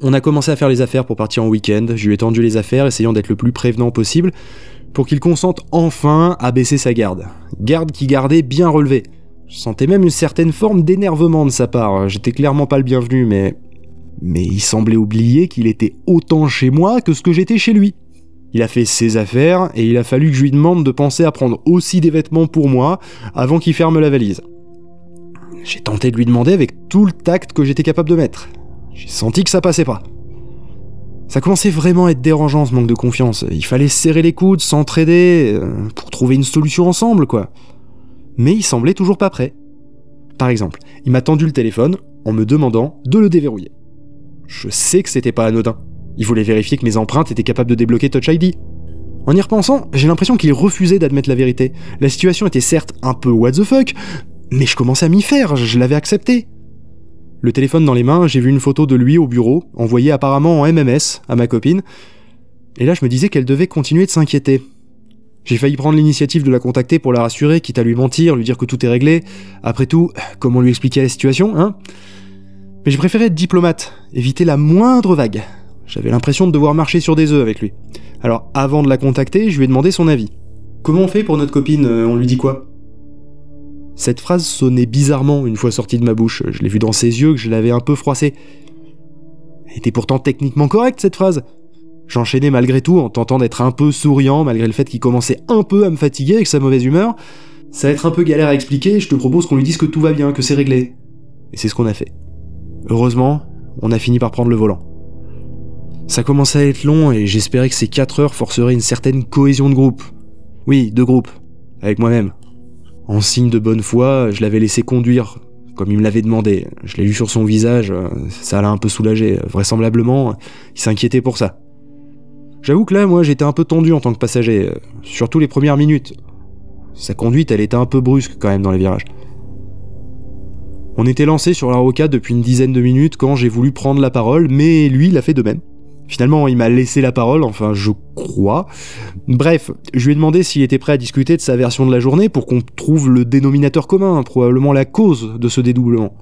On a commencé à faire les affaires pour partir en week-end, je lui ai tendu les affaires, essayant d'être le plus prévenant possible, pour qu'il consente enfin à baisser sa garde. Garde qui gardait bien relevée. Je sentais même une certaine forme d'énervement de sa part, j'étais clairement pas le bienvenu, mais... Mais il semblait oublier qu'il était autant chez moi que ce que j'étais chez lui. Il a fait ses affaires, et il a fallu que je lui demande de penser à prendre aussi des vêtements pour moi avant qu'il ferme la valise. J'ai tenté de lui demander avec tout le tact que j'étais capable de mettre. J'ai senti que ça passait pas. Ça commençait vraiment à être dérangeant ce manque de confiance. Il fallait serrer les coudes, s'entraider, euh, pour trouver une solution ensemble, quoi. Mais il semblait toujours pas prêt. Par exemple, il m'a tendu le téléphone en me demandant de le déverrouiller. Je sais que c'était pas anodin. Il voulait vérifier que mes empreintes étaient capables de débloquer Touch ID. En y repensant, j'ai l'impression qu'il refusait d'admettre la vérité. La situation était certes un peu what the fuck, mais je commençais à m'y faire, je l'avais accepté. Le téléphone dans les mains, j'ai vu une photo de lui au bureau, envoyée apparemment en MMS à ma copine, et là je me disais qu'elle devait continuer de s'inquiéter. J'ai failli prendre l'initiative de la contacter pour la rassurer, quitte à lui mentir, lui dire que tout est réglé. Après tout, comment lui expliquer la situation, hein? Mais j'ai préféré être diplomate, éviter la moindre vague. J'avais l'impression de devoir marcher sur des œufs avec lui. Alors avant de la contacter, je lui ai demandé son avis. Comment on fait pour notre copine euh, On lui dit quoi? Cette phrase sonnait bizarrement une fois sortie de ma bouche. Je l'ai vu dans ses yeux que je l'avais un peu froissé. Elle était pourtant techniquement correcte cette phrase. J'enchaînais malgré tout en tentant d'être un peu souriant malgré le fait qu'il commençait un peu à me fatiguer avec sa mauvaise humeur. Ça va être un peu galère à expliquer, je te propose qu'on lui dise que tout va bien, que c'est réglé. Et c'est ce qu'on a fait. Heureusement, on a fini par prendre le volant. Ça commençait à être long et j'espérais que ces 4 heures forceraient une certaine cohésion de groupe. Oui, de groupe. Avec moi-même. En signe de bonne foi, je l'avais laissé conduire, comme il me l'avait demandé. Je l'ai lu sur son visage, ça l'a un peu soulagé. Vraisemblablement, il s'inquiétait pour ça. J'avoue que là, moi, j'étais un peu tendu en tant que passager, surtout les premières minutes. Sa conduite, elle était un peu brusque quand même dans les virages. On était lancé sur la rocade depuis une dizaine de minutes quand j'ai voulu prendre la parole, mais lui, il a fait de même. Finalement, il m'a laissé la parole, enfin je crois. Bref, je lui ai demandé s'il était prêt à discuter de sa version de la journée pour qu'on trouve le dénominateur commun, probablement la cause de ce dédoublement.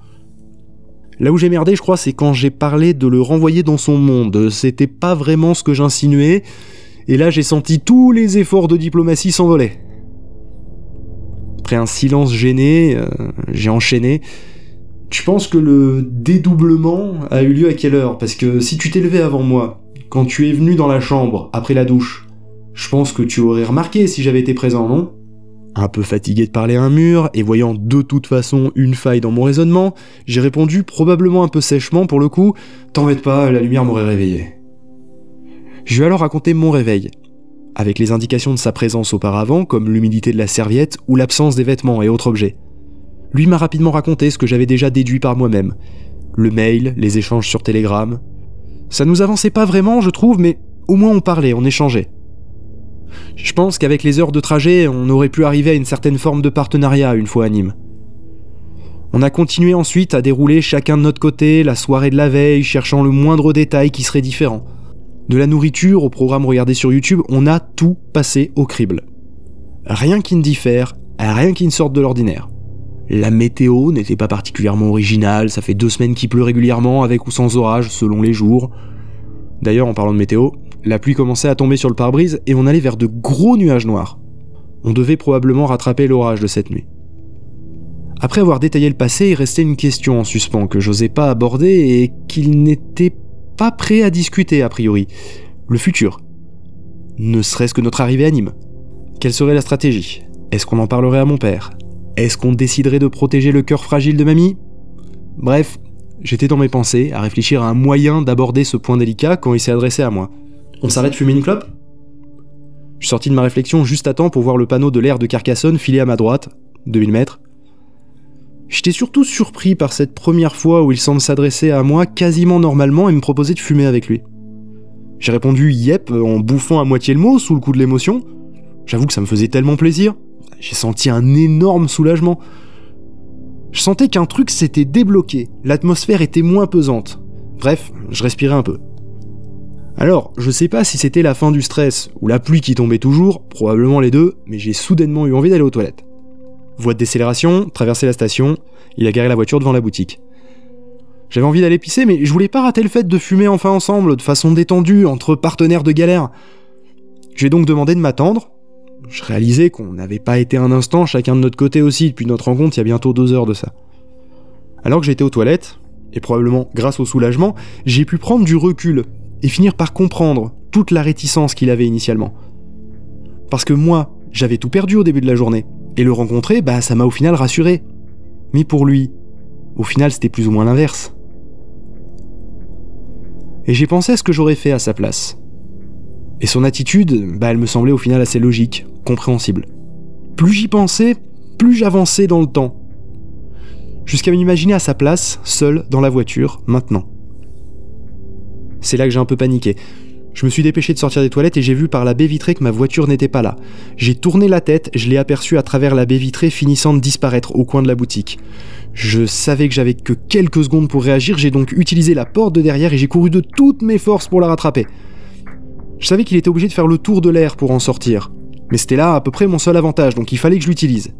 Là où j'ai merdé, je crois, c'est quand j'ai parlé de le renvoyer dans son monde. C'était pas vraiment ce que j'insinuais, et là j'ai senti tous les efforts de diplomatie s'envoler. Après un silence gêné, euh, j'ai enchaîné. Tu penses que le dédoublement a eu lieu à quelle heure? Parce que si tu t'es levé avant moi, quand tu es venu dans la chambre, après la douche, je pense que tu aurais remarqué si j'avais été présent, non? Un peu fatigué de parler à un mur, et voyant de toute façon une faille dans mon raisonnement, j'ai répondu probablement un peu sèchement pour le coup, T'embête pas, la lumière m'aurait réveillé. Je lui alors raconté mon réveil, avec les indications de sa présence auparavant, comme l'humidité de la serviette ou l'absence des vêtements et autres objets. Lui m'a rapidement raconté ce que j'avais déjà déduit par moi-même. Le mail, les échanges sur Telegram. Ça nous avançait pas vraiment, je trouve, mais au moins on parlait, on échangeait. Je pense qu'avec les heures de trajet, on aurait pu arriver à une certaine forme de partenariat une fois à Nîmes. On a continué ensuite à dérouler chacun de notre côté la soirée de la veille, cherchant le moindre détail qui serait différent. De la nourriture au programme regardé sur YouTube, on a tout passé au crible. Rien qui ne diffère, rien qui ne sorte de l'ordinaire. La météo n'était pas particulièrement originale, ça fait deux semaines qu'il pleut régulièrement avec ou sans orage selon les jours. D'ailleurs, en parlant de météo, la pluie commençait à tomber sur le pare-brise et on allait vers de gros nuages noirs. On devait probablement rattraper l'orage de cette nuit. Après avoir détaillé le passé, il restait une question en suspens que j'osais pas aborder et qu'il n'était pas prêt à discuter a priori. Le futur. Ne serait-ce que notre arrivée à Nîmes. Quelle serait la stratégie? Est-ce qu'on en parlerait à mon père? Est-ce qu'on déciderait de protéger le cœur fragile de mamie? Bref, j'étais dans mes pensées, à réfléchir à un moyen d'aborder ce point délicat quand il s'est adressé à moi. On s'arrête fumer une clope? Je suis sorti de ma réflexion juste à temps pour voir le panneau de l'air de Carcassonne filer à ma droite, 2000 mètres. J'étais surtout surpris par cette première fois où il semble s'adresser à moi quasiment normalement et me proposer de fumer avec lui. J'ai répondu yep en bouffant à moitié le mot sous le coup de l'émotion. J'avoue que ça me faisait tellement plaisir j'ai senti un énorme soulagement. Je sentais qu'un truc s'était débloqué, l'atmosphère était moins pesante. Bref, je respirais un peu. Alors, je sais pas si c'était la fin du stress ou la pluie qui tombait toujours, probablement les deux, mais j'ai soudainement eu envie d'aller aux toilettes. Voie de décélération, traverser la station, il a garé la voiture devant la boutique. J'avais envie d'aller pisser, mais je voulais pas rater le fait de fumer enfin ensemble, de façon détendue, entre partenaires de galère. Je lui ai donc demandé de m'attendre. Je réalisais qu'on n'avait pas été un instant chacun de notre côté aussi depuis notre rencontre il y a bientôt deux heures de ça. Alors que j'étais aux toilettes, et probablement grâce au soulagement, j'ai pu prendre du recul et finir par comprendre toute la réticence qu'il avait initialement. Parce que moi, j'avais tout perdu au début de la journée, et le rencontrer, bah ça m'a au final rassuré. Mais pour lui, au final c'était plus ou moins l'inverse. Et j'ai pensé à ce que j'aurais fait à sa place. Et son attitude, bah elle me semblait au final assez logique, compréhensible. Plus j'y pensais, plus j'avançais dans le temps. Jusqu'à m'imaginer à sa place, seul dans la voiture, maintenant. C'est là que j'ai un peu paniqué. Je me suis dépêché de sortir des toilettes et j'ai vu par la baie vitrée que ma voiture n'était pas là. J'ai tourné la tête, je l'ai aperçu à travers la baie vitrée finissant de disparaître au coin de la boutique. Je savais que j'avais que quelques secondes pour réagir, j'ai donc utilisé la porte de derrière et j'ai couru de toutes mes forces pour la rattraper. Je savais qu'il était obligé de faire le tour de l'air pour en sortir. Mais c'était là à peu près mon seul avantage, donc il fallait que je l'utilise.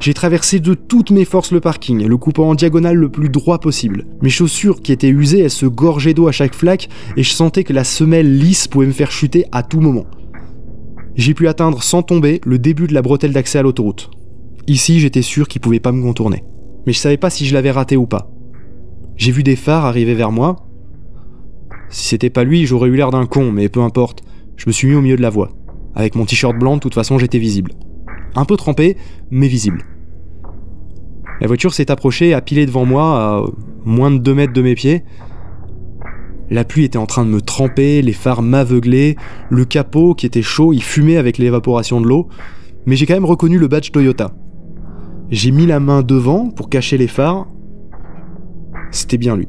J'ai traversé de toutes mes forces le parking, le coupant en diagonale le plus droit possible. Mes chaussures qui étaient usées, elles se gorgeaient d'eau à chaque flaque, et je sentais que la semelle lisse pouvait me faire chuter à tout moment. J'ai pu atteindre sans tomber le début de la bretelle d'accès à l'autoroute. Ici, j'étais sûr qu'il pouvait pas me contourner. Mais je savais pas si je l'avais raté ou pas. J'ai vu des phares arriver vers moi. Si c'était pas lui, j'aurais eu l'air d'un con, mais peu importe. Je me suis mis au milieu de la voie. Avec mon t-shirt blanc, de toute façon, j'étais visible un peu trempé, mais visible. La voiture s'est approchée, a pilé devant moi, à moins de 2 mètres de mes pieds. La pluie était en train de me tremper, les phares m'aveuglaient, le capot qui était chaud, il fumait avec l'évaporation de l'eau, mais j'ai quand même reconnu le badge Toyota. J'ai mis la main devant pour cacher les phares. C'était bien lui.